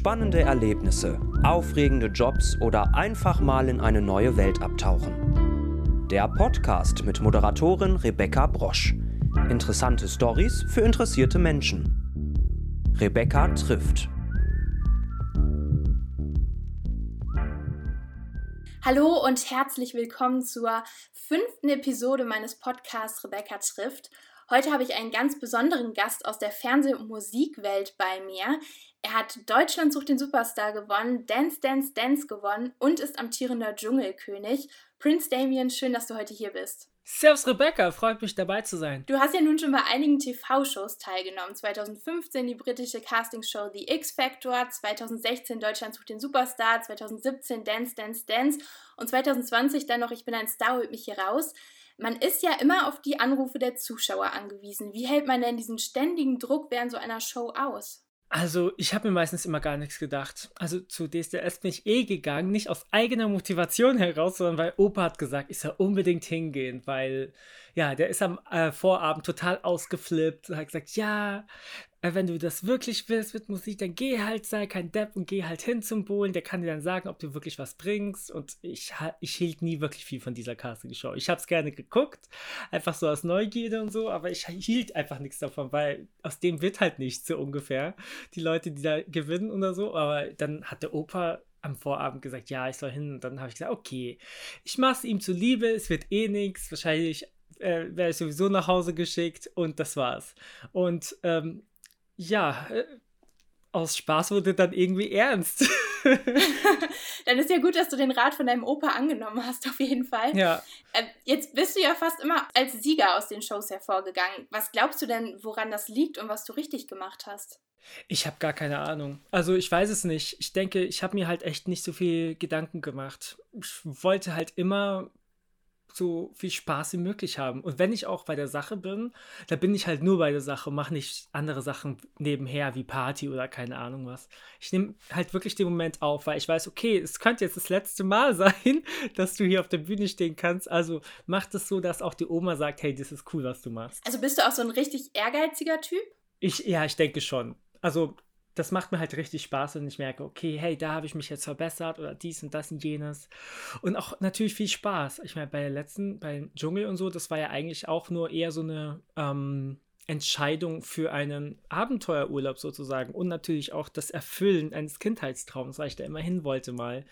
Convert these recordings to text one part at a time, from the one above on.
Spannende Erlebnisse, aufregende Jobs oder einfach mal in eine neue Welt abtauchen. Der Podcast mit Moderatorin Rebecca Brosch. Interessante Stories für interessierte Menschen. Rebecca trifft. Hallo und herzlich willkommen zur fünften Episode meines Podcasts Rebecca trifft. Heute habe ich einen ganz besonderen Gast aus der Fernseh- und Musikwelt bei mir. Er hat Deutschland sucht den Superstar gewonnen, Dance Dance Dance gewonnen und ist amtierender Dschungelkönig. Prince Damien, schön, dass du heute hier bist. Servus Rebecca, freut mich dabei zu sein. Du hast ja nun schon bei einigen TV-Shows teilgenommen. 2015 die britische Castingshow The X Factor, 2016 Deutschland sucht den Superstar, 2017 Dance Dance Dance und 2020 dann noch Ich bin ein Star, holt mich hier raus man ist ja immer auf die Anrufe der Zuschauer angewiesen. Wie hält man denn diesen ständigen Druck während so einer Show aus? Also, ich habe mir meistens immer gar nichts gedacht. Also, zu DSDS bin ich eh gegangen, nicht aus eigener Motivation heraus, sondern weil Opa hat gesagt, ich soll unbedingt hingehen, weil, ja, der ist am äh, Vorabend total ausgeflippt und hat gesagt, ja, wenn du das wirklich willst mit Musik, dann geh halt, sei kein Depp und geh halt hin zum Bohlen. Der kann dir dann sagen, ob du wirklich was bringst. Und ich, ich hielt nie wirklich viel von dieser Casting-Show. Ich habe es gerne geguckt, einfach so aus Neugierde und so, aber ich hielt einfach nichts davon, weil aus dem wird halt nichts so ungefähr. Die Leute, die da gewinnen oder so. Aber dann hat der Opa am Vorabend gesagt, ja, ich soll hin. Und dann habe ich gesagt, okay, ich mache es ihm zuliebe, es wird eh nichts. Wahrscheinlich äh, werde ich sowieso nach Hause geschickt und das war's. Und ähm, ja, äh, aus Spaß wurde dann irgendwie ernst. dann ist ja gut, dass du den Rat von deinem Opa angenommen hast, auf jeden Fall. Ja. Äh, jetzt bist du ja fast immer als Sieger aus den Shows hervorgegangen. Was glaubst du denn, woran das liegt und was du richtig gemacht hast? Ich habe gar keine Ahnung. Also ich weiß es nicht. Ich denke, ich habe mir halt echt nicht so viel Gedanken gemacht. Ich wollte halt immer so viel Spaß wie möglich haben. Und wenn ich auch bei der Sache bin, da bin ich halt nur bei der Sache, mache nicht andere Sachen nebenher wie Party oder keine Ahnung was. Ich nehme halt wirklich den Moment auf, weil ich weiß, okay, es könnte jetzt das letzte Mal sein, dass du hier auf der Bühne stehen kannst. Also mach das so, dass auch die Oma sagt, hey, das ist cool, was du machst. Also bist du auch so ein richtig ehrgeiziger Typ? Ich, ja, ich denke schon. Also das macht mir halt richtig Spaß und ich merke, okay, hey, da habe ich mich jetzt verbessert oder dies und das und jenes. Und auch natürlich viel Spaß. Ich meine, bei der letzten, beim Dschungel und so, das war ja eigentlich auch nur eher so eine ähm, Entscheidung für einen Abenteuerurlaub sozusagen und natürlich auch das Erfüllen eines Kindheitstraums, weil ich da immer hin wollte mal.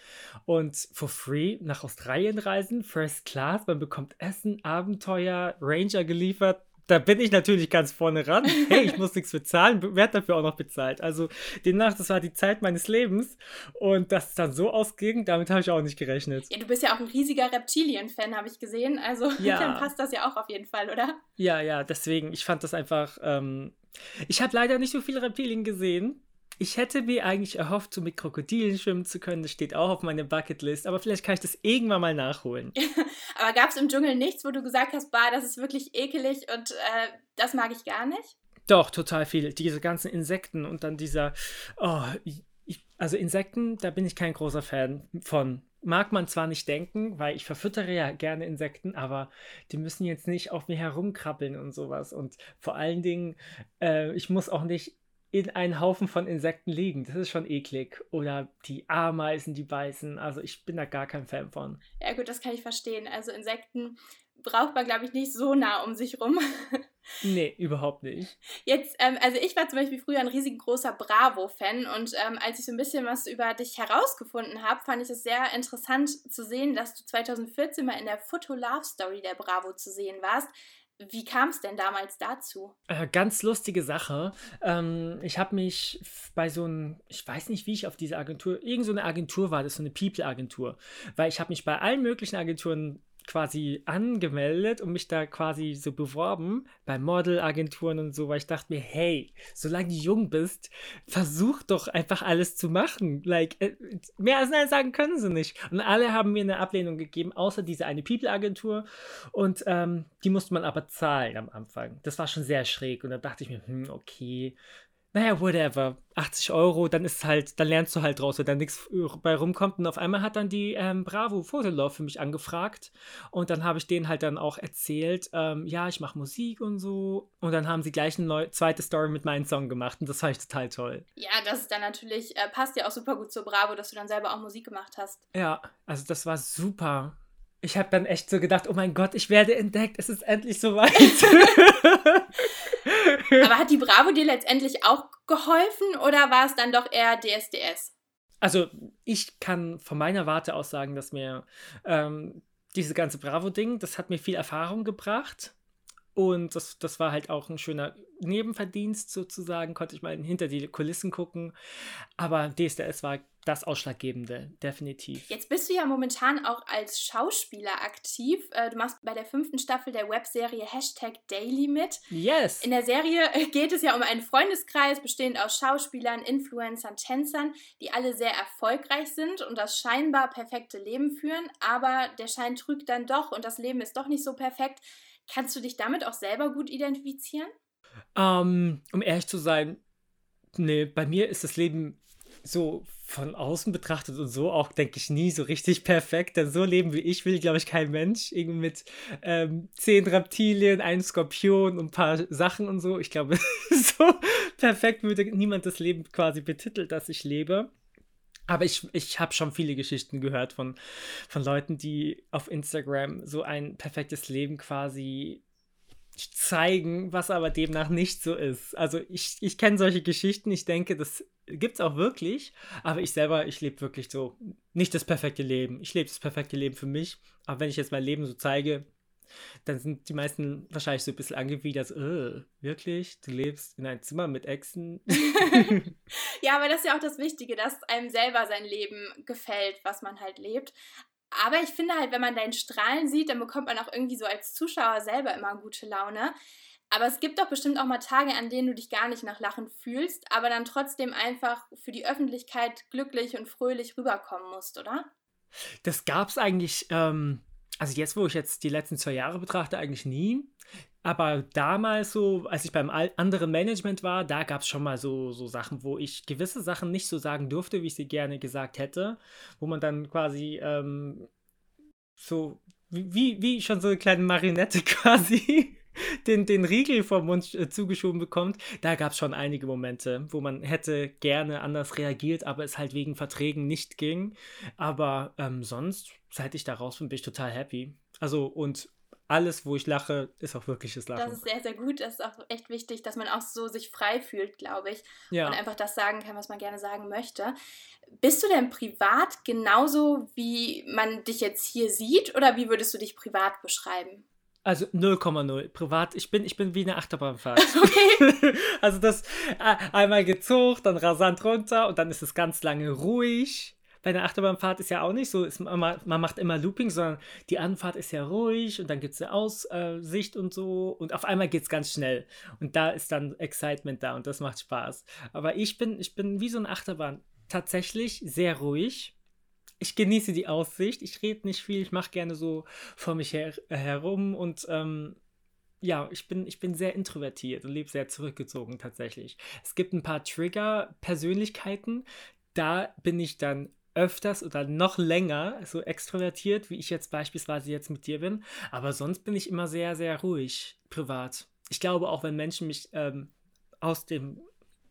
Und for free nach Australien reisen, First Class, man bekommt Essen, Abenteuer, Ranger geliefert, da bin ich natürlich ganz vorne ran. Hey, ich muss nichts bezahlen, werde dafür auch noch bezahlt. Also demnach, das war die Zeit meines Lebens. Und dass es dann so ausging, damit habe ich auch nicht gerechnet. Ja, du bist ja auch ein riesiger Reptilien-Fan, habe ich gesehen. Also ja. dann passt das ja auch auf jeden Fall, oder? Ja, ja, deswegen, ich fand das einfach. Ähm, ich habe leider nicht so viele Reptilien gesehen. Ich hätte mir eigentlich erhofft, so mit Krokodilen schwimmen zu können. Das steht auch auf meiner Bucketlist. Aber vielleicht kann ich das irgendwann mal nachholen. aber gab es im Dschungel nichts, wo du gesagt hast, bah, das ist wirklich ekelig und äh, das mag ich gar nicht? Doch, total viel. Diese ganzen Insekten und dann dieser, oh, ich, also Insekten, da bin ich kein großer Fan von. Mag man zwar nicht denken, weil ich verfüttere ja gerne Insekten, aber die müssen jetzt nicht auf mir herumkrabbeln und sowas. Und vor allen Dingen, äh, ich muss auch nicht in einen Haufen von Insekten liegen. Das ist schon eklig. Oder die Ameisen, die beißen. Also ich bin da gar kein Fan von. Ja gut, das kann ich verstehen. Also Insekten braucht man, glaube ich, nicht so nah um sich rum. nee, überhaupt nicht. Jetzt, ähm, also ich war zum Beispiel früher ein riesengroßer Bravo-Fan und ähm, als ich so ein bisschen was über dich herausgefunden habe, fand ich es sehr interessant zu sehen, dass du 2014 mal in der Photo Love Story der Bravo zu sehen warst. Wie kam es denn damals dazu? Äh, ganz lustige Sache. Ähm, ich habe mich bei so einem, ich weiß nicht, wie ich auf diese Agentur, irgend so eine Agentur war das, so eine People-Agentur, weil ich habe mich bei allen möglichen Agenturen quasi angemeldet und mich da quasi so beworben bei Modelagenturen und so, weil ich dachte mir, hey, solange du jung bist, versuch doch einfach alles zu machen. Like, äh, mehr als nein sagen können sie nicht. Und alle haben mir eine Ablehnung gegeben, außer diese eine People-Agentur. Und ähm, die musste man aber zahlen am Anfang. Das war schon sehr schräg. Und da dachte ich mir, hm, okay, naja, whatever, 80 Euro, dann ist halt, dann lernst du halt draus, wenn da nichts bei rumkommt. Und auf einmal hat dann die ähm, Bravo Fotolove für mich angefragt. Und dann habe ich denen halt dann auch erzählt, ähm, ja, ich mache Musik und so. Und dann haben sie gleich eine neue, zweite Story mit meinem Song gemacht. Und das fand ich total toll. Ja, das ist dann natürlich, äh, passt ja auch super gut zur Bravo, dass du dann selber auch Musik gemacht hast. Ja, also das war super. Ich habe dann echt so gedacht, oh mein Gott, ich werde entdeckt, es ist endlich soweit. Aber hat die Bravo dir letztendlich auch geholfen oder war es dann doch eher DSDS? Also ich kann von meiner Warte aus sagen, dass mir ähm, diese ganze Bravo-Ding, das hat mir viel Erfahrung gebracht. Und das, das war halt auch ein schöner Nebenverdienst sozusagen, konnte ich mal hinter die Kulissen gucken. Aber DSDS war das Ausschlaggebende, definitiv. Jetzt bist du ja momentan auch als Schauspieler aktiv. Äh, du machst bei der fünften Staffel der Webserie Hashtag Daily mit. Yes. In der Serie geht es ja um einen Freundeskreis, bestehend aus Schauspielern, Influencern, Tänzern, die alle sehr erfolgreich sind und das scheinbar perfekte Leben führen. Aber der Schein trügt dann doch und das Leben ist doch nicht so perfekt. Kannst du dich damit auch selber gut identifizieren? Um, ähm, um ehrlich zu sein, nee, bei mir ist das Leben so von außen betrachtet und so auch, denke ich, nie so richtig perfekt. Denn so leben wie ich will, glaube ich, kein Mensch. Irgendwie mit ähm, zehn Reptilien, einem Skorpion und ein paar Sachen und so. Ich glaube, so perfekt würde niemand das Leben quasi betiteln, das ich lebe. Aber ich, ich habe schon viele Geschichten gehört von, von Leuten, die auf Instagram so ein perfektes Leben quasi zeigen, was aber demnach nicht so ist. Also ich, ich kenne solche Geschichten, ich denke, das gibt es auch wirklich, aber ich selber, ich lebe wirklich so nicht das perfekte Leben. Ich lebe das perfekte Leben für mich, aber wenn ich jetzt mein Leben so zeige, dann sind die meisten wahrscheinlich so ein bisschen angewidert, äh, wirklich? Du lebst in einem Zimmer mit Echsen? ja, aber das ist ja auch das Wichtige, dass einem selber sein Leben gefällt, was man halt lebt. Aber ich finde halt, wenn man deinen Strahlen sieht, dann bekommt man auch irgendwie so als Zuschauer selber immer gute Laune. Aber es gibt doch bestimmt auch mal Tage, an denen du dich gar nicht nach Lachen fühlst, aber dann trotzdem einfach für die Öffentlichkeit glücklich und fröhlich rüberkommen musst, oder? Das gab es eigentlich, ähm, also jetzt, wo ich jetzt die letzten zwei Jahre betrachte, eigentlich nie. Aber damals so, als ich beim anderen Management war, da gab es schon mal so, so Sachen, wo ich gewisse Sachen nicht so sagen durfte, wie ich sie gerne gesagt hätte. Wo man dann quasi ähm, so, wie, wie schon so eine kleine Marinette quasi den, den Riegel vom Mund äh, zugeschoben bekommt. Da gab es schon einige Momente, wo man hätte gerne anders reagiert, aber es halt wegen Verträgen nicht ging. Aber ähm, sonst, seit ich da raus bin, bin ich total happy. Also und alles, wo ich lache, ist auch wirkliches Lachen. Das ist sehr, sehr gut. Das ist auch echt wichtig, dass man auch so sich frei fühlt, glaube ich. Ja. Und einfach das sagen kann, was man gerne sagen möchte. Bist du denn privat genauso, wie man dich jetzt hier sieht? Oder wie würdest du dich privat beschreiben? Also 0,0. Privat, ich bin, ich bin wie eine Achterbahnfahrt. Okay. also das äh, einmal gezogen, dann rasant runter und dann ist es ganz lange ruhig bei der Achterbahnfahrt ist ja auch nicht so, ist, man, man macht immer Looping, sondern die Anfahrt ist ja ruhig und dann gibt es eine Aussicht und so und auf einmal geht es ganz schnell und da ist dann Excitement da und das macht Spaß. Aber ich bin, ich bin wie so eine Achterbahn tatsächlich sehr ruhig. Ich genieße die Aussicht, ich rede nicht viel, ich mache gerne so vor mich her, herum und ähm, ja, ich bin, ich bin sehr introvertiert und lebe sehr zurückgezogen tatsächlich. Es gibt ein paar Trigger-Persönlichkeiten, da bin ich dann öfters oder noch länger so extrovertiert, wie ich jetzt beispielsweise jetzt mit dir bin. Aber sonst bin ich immer sehr, sehr ruhig privat. Ich glaube, auch wenn Menschen mich ähm, aus dem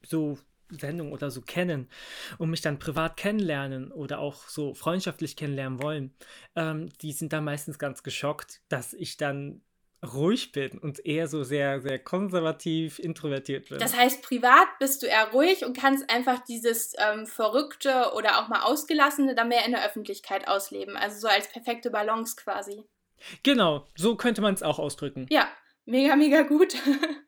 so Sendung oder so kennen und mich dann privat kennenlernen oder auch so freundschaftlich kennenlernen wollen, ähm, die sind dann meistens ganz geschockt, dass ich dann ruhig bin und eher so sehr, sehr konservativ, introvertiert bin. Das heißt, privat bist du eher ruhig und kannst einfach dieses ähm, Verrückte oder auch mal Ausgelassene dann mehr in der Öffentlichkeit ausleben. Also so als perfekte Balance quasi. Genau, so könnte man es auch ausdrücken. Ja, mega, mega gut.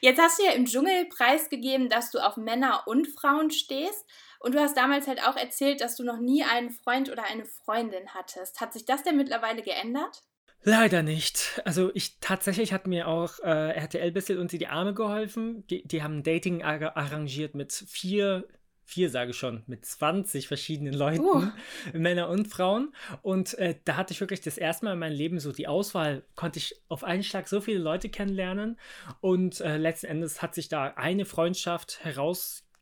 Jetzt hast du ja im Dschungel preisgegeben, dass du auf Männer und Frauen stehst. Und du hast damals halt auch erzählt, dass du noch nie einen Freund oder eine Freundin hattest. Hat sich das denn mittlerweile geändert? Leider nicht. Also ich tatsächlich hat mir auch äh, RTL bisschen unter die Arme geholfen. Die, die haben Dating ar arrangiert mit vier vier sage ich schon, mit 20 verschiedenen Leuten, Uh. Männer und Frauen. Und äh, da hatte ich wirklich das erste Mal in meinem Leben so die Auswahl, konnte ich auf einen Schlag so viele Leute kennenlernen. Und äh, letzten Endes hat sich da eine Freundschaft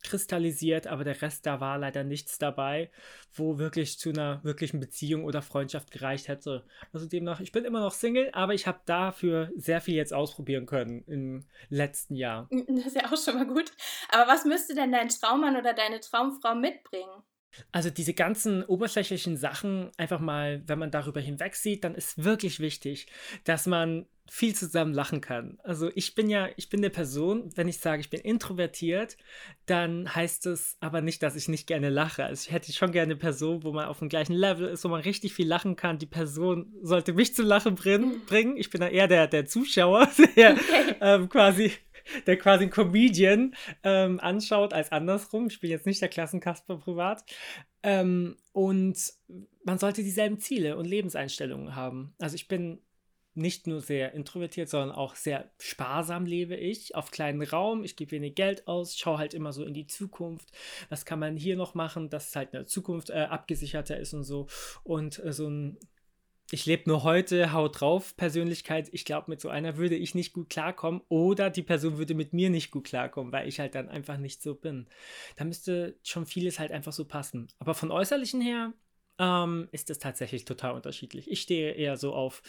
herauskristallisiert, aber der Rest, da war leider nichts dabei, wo wirklich zu einer wirklichen Beziehung oder Freundschaft gereicht hätte. Also demnach, ich bin immer noch Single, aber ich habe dafür sehr viel jetzt ausprobieren können im letzten Jahr. Das ist ja auch schon mal gut. Aber was müsste denn dein Traummann oder deine Traumfrau mitbringen? Also diese ganzen oberflächlichen Sachen, einfach mal, wenn man darüber hinweg sieht, dann ist wirklich wichtig, dass man viel zusammen lachen kann. Also ich bin ja, ich bin eine Person, wenn ich sage, ich bin introvertiert, dann heißt es aber nicht, dass ich nicht gerne lache. Also ich hätte schon gerne eine Person, wo man auf dem gleichen Level ist, wo man richtig viel lachen kann. Die Person sollte mich zum Lachen bringen. bringen. Ich bin da eher der, der Zuschauer, der ähm, quasi der quasi einen Comedian ähm, anschaut, als andersrum. Ich bin jetzt nicht der Klassenkasper privat. Ähm, und man sollte dieselben Ziele und Lebenseinstellungen haben. Also ich bin nicht nur sehr introvertiert, sondern auch sehr sparsam lebe ich auf kleinen Raum. Ich gebe wenig Geld aus, schaue halt immer so in die Zukunft. Was kann man hier noch machen, dass halt eine Zukunft äh, abgesicherter ist und so. Und äh, so ein ich lebe nur heute, haut drauf, Persönlichkeit. Ich glaube, mit so einer würde ich nicht gut klarkommen oder die Person würde mit mir nicht gut klarkommen, weil ich halt dann einfach nicht so bin. Da müsste schon vieles halt einfach so passen. Aber von äußerlichen her ähm, ist es tatsächlich total unterschiedlich. Ich stehe eher so auf,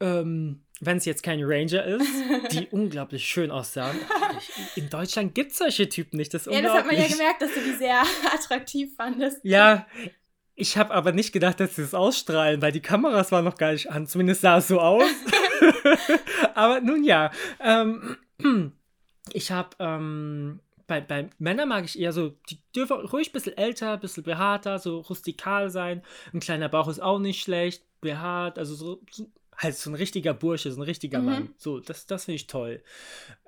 ähm, wenn es jetzt kein Ranger ist, die unglaublich schön aussahen. In Deutschland gibt es solche Typen nicht. Das ja, das hat man ja gemerkt, dass du die sehr attraktiv fandest. Ja, ich habe aber nicht gedacht, dass sie es ausstrahlen, weil die Kameras waren noch gar nicht an. Zumindest sah es so aus. aber nun ja. Ähm, ich habe ähm, bei, bei Männern mag ich eher so, die dürfen ruhig ein bisschen älter, ein bisschen behaarter, so rustikal sein. Ein kleiner Bauch ist auch nicht schlecht, behaart, also so, so halt so ein richtiger Bursche, so ein richtiger mhm. Mann. So, das, das finde ich toll.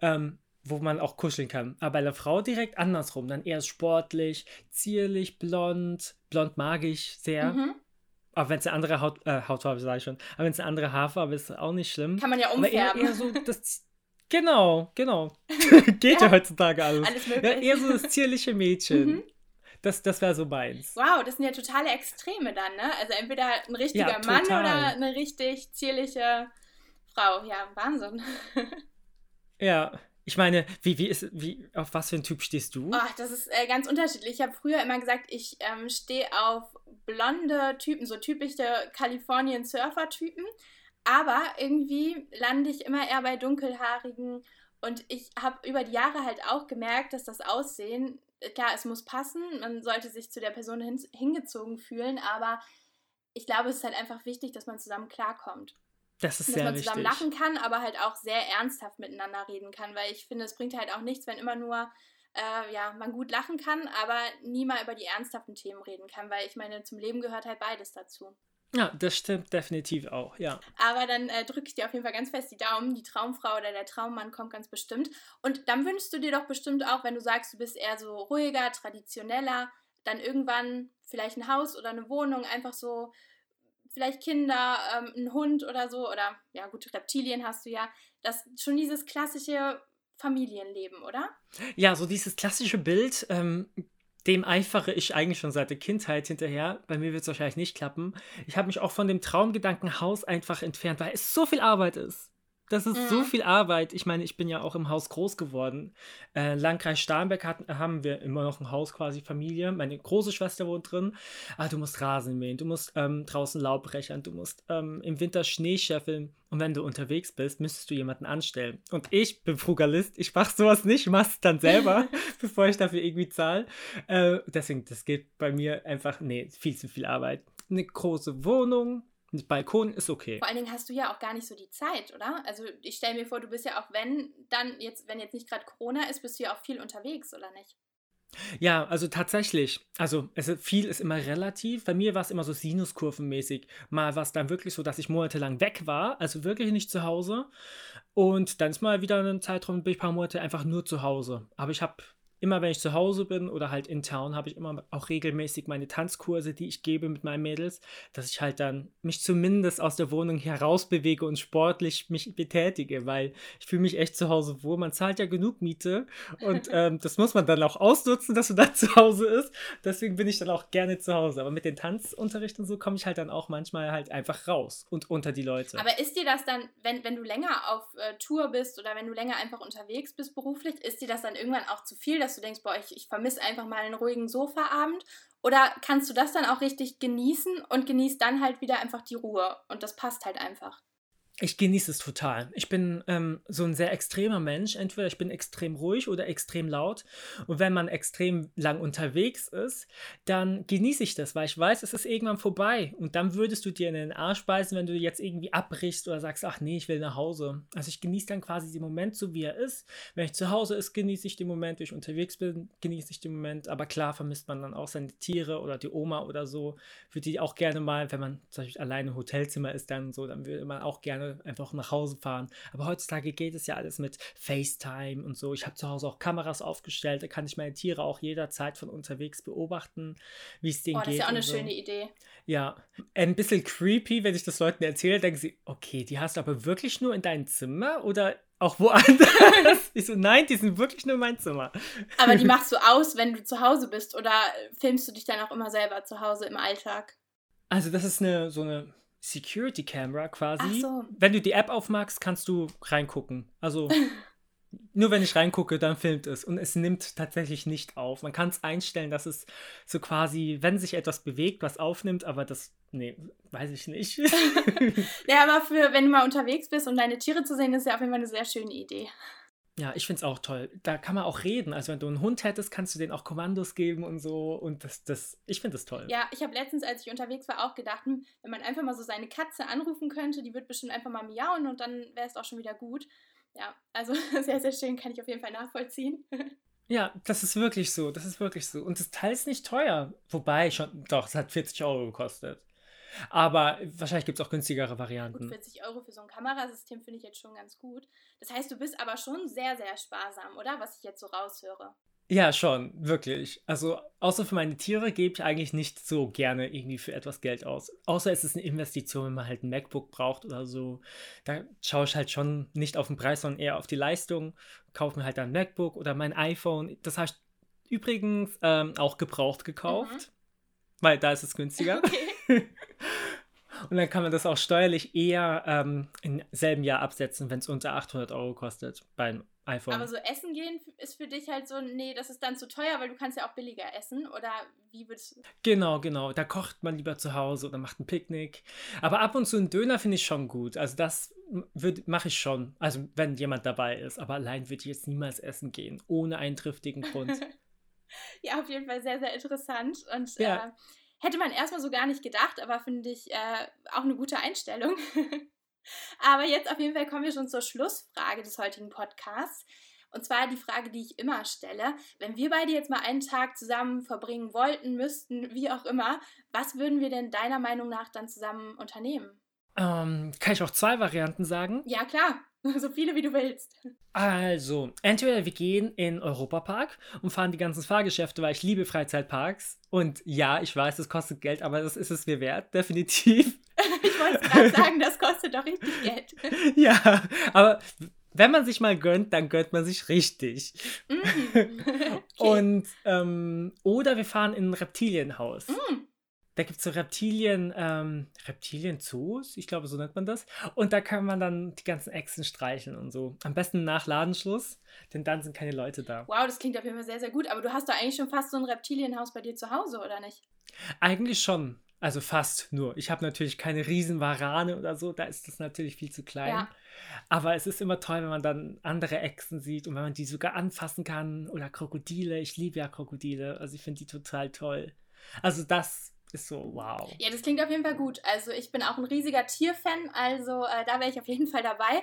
Ähm, wo man auch kuscheln kann. Aber bei der Frau direkt andersrum. Dann eher sportlich, zierlich, blond. Blond mag ich sehr. Mhm. Aber wenn es eine andere Haut, äh, Hautfarbe sage ich schon. Aber wenn es eine andere Haarfarbe ist, auch nicht schlimm. Kann man ja umfärben. Aber eher, eher so das, genau, genau. Geht ja. ja. heutzutage alles. Alles möglich. Ja, eher so das zierliche Mädchen. Mhm. Das, das wäre so meins. Wow, das sind ja totale Extreme dann, ne? Also entweder ein richtiger ja, Mann oder eine richtig zierliche Frau. Ja, Wahnsinn. ja, ich meine, wie, wie ist, wie, auf was für einen Typ stehst du? Ach, das ist äh, ganz unterschiedlich. Ich habe früher immer gesagt, ich ähm, stehe auf blonde Typen, so typische Kalifornien-Surfer-Typen. Aber irgendwie lande ich immer eher bei dunkelhaarigen. Und ich habe über die Jahre halt auch gemerkt, dass das Aussehen, klar, es muss passen, man sollte sich zu der Person hin, hingezogen fühlen, aber ich glaube, es ist halt einfach wichtig, dass man zusammen klarkommt. Das ist dass sehr man wichtig. zusammen lachen kann, aber halt auch sehr ernsthaft miteinander reden kann, weil ich finde, es bringt halt auch nichts, wenn immer nur äh, ja, man gut lachen kann, aber nie mal über die ernsthaften Themen reden kann, weil ich meine, zum Leben gehört halt beides dazu. Ja, das stimmt definitiv auch, ja. Aber dann äh, drücke ich dir auf jeden Fall ganz fest die Daumen. Die Traumfrau oder der Traummann kommt ganz bestimmt. Und dann wünschst du dir doch bestimmt auch, wenn du sagst, du bist eher so ruhiger, traditioneller, dann irgendwann vielleicht ein Haus oder eine Wohnung, einfach so vielleicht Kinder, ähm, ein Hund oder so, oder ja gut, Reptilien hast du ja, das schon dieses klassische Familienleben, oder? Ja, so dieses klassische Bild, ähm, dem eifere ich eigentlich schon seit der Kindheit hinterher. Bei mir wird es wahrscheinlich nicht klappen. Ich habe mich auch von dem Traumgedanken Haus einfach entfernt, weil es so viel Arbeit ist. Das ist mhm. so viel Arbeit. Ich meine, ich bin ja auch im Haus groß geworden. Äh, Landkreis Starnberg hat, haben wir immer noch ein Haus, quasi Familie. Meine große Schwester wohnt drin. Ah, du musst Rasen mähen, du musst ähm, draußen Laub brechern, du musst ähm, im Winter Schnee scheffeln. Und wenn du unterwegs bist, müsstest du jemanden anstellen. Und ich bin Frugalist, ich mache sowas nicht, ich mache es dann selber, bevor ich dafür irgendwie zahle. Äh, deswegen, das geht bei mir einfach, nee, viel zu viel Arbeit. Eine große Wohnung, Balkon ist okay. Vor allen Dingen hast du ja auch gar nicht so die Zeit, oder? Also ich stelle mir vor, du bist ja auch, wenn dann jetzt, wenn jetzt nicht gerade Corona ist, bist du ja auch viel unterwegs, oder nicht? Ja, also tatsächlich. Also es, viel ist immer relativ. Bei mir war es immer so sinuskurvenmäßig. Mal war es dann wirklich so, dass ich monatelang weg war, also wirklich nicht zu Hause. Und dann ist mal wieder ein Zeitraum, bin ich ein paar Monate einfach nur zu Hause. Aber ich habe immer wenn ich zu Hause bin oder halt in Town, habe ich immer auch regelmäßig meine Tanzkurse, die ich gebe mit meinen Mädels, dass ich halt dann mich zumindest aus der Wohnung herausbewege und sportlich mich betätige, weil ich fühle mich echt zu Hause wohl. Man zahlt ja genug Miete und ähm, das muss man dann auch ausnutzen, dass man da zu Hause ist. Deswegen bin ich dann auch gerne zu Hause. Aber mit den Tanzunterrichten so komme ich halt dann auch manchmal halt einfach raus und unter die Leute. Aber ist dir das dann, wenn, wenn du länger auf äh, Tour bist oder wenn du länger einfach unterwegs bist beruflich, ist dir das dann irgendwann auch zu viel, dass du denkst, boah, ich, ich vermisse einfach mal einen ruhigen Sofaabend? Oder kannst du das dann auch richtig genießen und genießt dann halt wieder einfach die Ruhe und das passt halt einfach? Ich genieße es total. Ich bin ähm, so ein sehr extremer Mensch. Entweder ich bin extrem ruhig oder extrem laut. Und wenn man extrem lang unterwegs ist, dann genieße ich das, weil ich weiß, es ist irgendwann vorbei. Und dann würdest du dir in den Arsch beißen, wenn du jetzt irgendwie abbrichst oder sagst, ach nee, ich will nach Hause. Also ich genieße dann quasi den Moment so, wie er ist. Wenn ich zu Hause ist, genieße ich den Moment. Wenn ich unterwegs bin, genieße ich den Moment. Aber klar vermisst man dann auch seine Tiere oder die Oma oder so. Würde die auch gerne mal, wenn man zum Beispiel alleine im Hotelzimmer ist, dann so, dann würde man auch gerne einfach nach Hause fahren. Aber heutzutage geht es ja alles mit FaceTime und so. Ich habe zu Hause auch Kameras aufgestellt, da kann ich meine Tiere auch jederzeit von unterwegs beobachten, wie es denen oh, geht. Das ist ja auch eine so. schöne Idee. Ja, ein bisschen creepy, wenn ich das Leuten erzähle, denken sie, okay, die hast du aber wirklich nur in deinem Zimmer oder auch woanders. ich so, nein, die sind wirklich nur in meinem Zimmer. Aber die machst du aus, wenn du zu Hause bist oder filmst du dich dann auch immer selber zu Hause im Alltag? Also das ist eine so eine Security Camera quasi. So. Wenn du die App aufmachst, kannst du reingucken. Also nur wenn ich reingucke, dann filmt es. Und es nimmt tatsächlich nicht auf. Man kann es einstellen, dass es so quasi, wenn sich etwas bewegt, was aufnimmt, aber das, nee, weiß ich nicht. ja, aber für, wenn du mal unterwegs bist und deine Tiere zu sehen, ist ja auf jeden Fall eine sehr schöne Idee. Ja, ich finde es auch toll. Da kann man auch reden. Also wenn du einen Hund hättest, kannst du denen auch Kommandos geben und so. Und das, das, ich finde das toll. Ja, ich habe letztens, als ich unterwegs war, auch gedacht, hm, wenn man einfach mal so seine Katze anrufen könnte, die wird bestimmt einfach mal miauen und dann wäre es auch schon wieder gut. Ja, also sehr, sehr schön, kann ich auf jeden Fall nachvollziehen. Ja, das ist wirklich so. Das ist wirklich so. Und das Teil ist nicht teuer. Wobei, schon, doch, es hat 40 Euro gekostet. Aber wahrscheinlich gibt es auch günstigere Varianten. Gut, 40 Euro für so ein Kamerasystem finde ich jetzt schon ganz gut. Das heißt, du bist aber schon sehr, sehr sparsam, oder? Was ich jetzt so raushöre. Ja, schon, wirklich. Also, außer für meine Tiere gebe ich eigentlich nicht so gerne irgendwie für etwas Geld aus. Außer es ist eine Investition, wenn man halt ein MacBook braucht oder so. Da schaue ich halt schon nicht auf den Preis, sondern eher auf die Leistung. Kaufe mir halt ein MacBook oder mein iPhone. Das habe ich übrigens ähm, auch gebraucht gekauft, mhm. weil da ist es günstiger. Okay. Und dann kann man das auch steuerlich eher ähm, im selben Jahr absetzen, wenn es unter 800 Euro kostet beim iPhone. Aber so essen gehen ist für dich halt so, nee, das ist dann zu teuer, weil du kannst ja auch billiger essen. Oder wie würdest. Genau, genau. Da kocht man lieber zu Hause oder macht ein Picknick. Aber ab und zu einen Döner finde ich schon gut. Also das mache ich schon. Also wenn jemand dabei ist. Aber allein würde ich jetzt niemals essen gehen, ohne einen triftigen Grund. ja, auf jeden Fall sehr, sehr interessant. Und ja. äh, hätte man erstmal so gar nicht gedacht, aber finde ich äh, auch eine gute Einstellung. Aber jetzt auf jeden Fall kommen wir schon zur Schlussfrage des heutigen Podcasts. Und zwar die Frage, die ich immer stelle. Wenn wir beide jetzt mal einen Tag zusammen verbringen wollten, müssten, wie auch immer, was würden wir denn deiner Meinung nach dann zusammen unternehmen? Ähm, kann ich auch zwei Varianten sagen? Ja, klar. So viele wie du willst. Also, entweder wir gehen in Europapark und fahren die ganzen Fahrgeschäfte, weil ich liebe Freizeitparks. Und ja, ich weiß, es kostet Geld, aber das ist es mir wert, definitiv. ich wollte gerade sagen, das kostet doch richtig Geld. ja, aber wenn man sich mal gönnt, dann gönnt man sich richtig. Mm. Okay. Und, ähm, oder wir fahren in ein Reptilienhaus. Mm. Da gibt es so Reptilien, ähm, Reptilien-Zoos, ich glaube, so nennt man das. Und da kann man dann die ganzen Echsen streicheln und so. Am besten nach Ladenschluss, denn dann sind keine Leute da. Wow, das klingt auf jeden Fall sehr, sehr gut. Aber du hast doch eigentlich schon fast so ein Reptilienhaus bei dir zu Hause, oder nicht? Eigentlich schon. Also fast nur. Ich habe natürlich keine Riesenwarane oder so, da ist das natürlich viel zu klein. Ja. Aber es ist immer toll, wenn man dann andere Echsen sieht und wenn man die sogar anfassen kann. Oder Krokodile. Ich liebe ja Krokodile. Also ich finde die total toll. Also das ist so, wow. Ja, das klingt auf jeden Fall gut. Also ich bin auch ein riesiger Tierfan, also äh, da wäre ich auf jeden Fall dabei.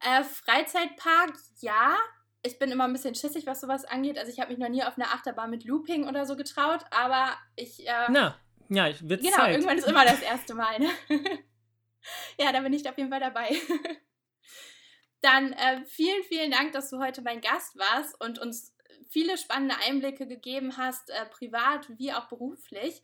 Äh, Freizeitpark, ja. Ich bin immer ein bisschen schissig, was sowas angeht. Also ich habe mich noch nie auf einer Achterbahn mit Looping oder so getraut, aber ich... Äh, Na, ja, ich wird Genau, Zeit. irgendwann ist immer das erste Mal. Ne? ja, da bin ich auf jeden Fall dabei. Dann äh, vielen, vielen Dank, dass du heute mein Gast warst und uns viele spannende Einblicke gegeben hast, äh, privat wie auch beruflich.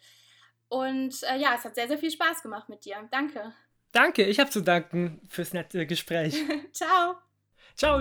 Und äh, ja, es hat sehr, sehr viel Spaß gemacht mit dir. Danke. Danke, ich habe zu danken fürs nette Gespräch. Ciao. Ciao.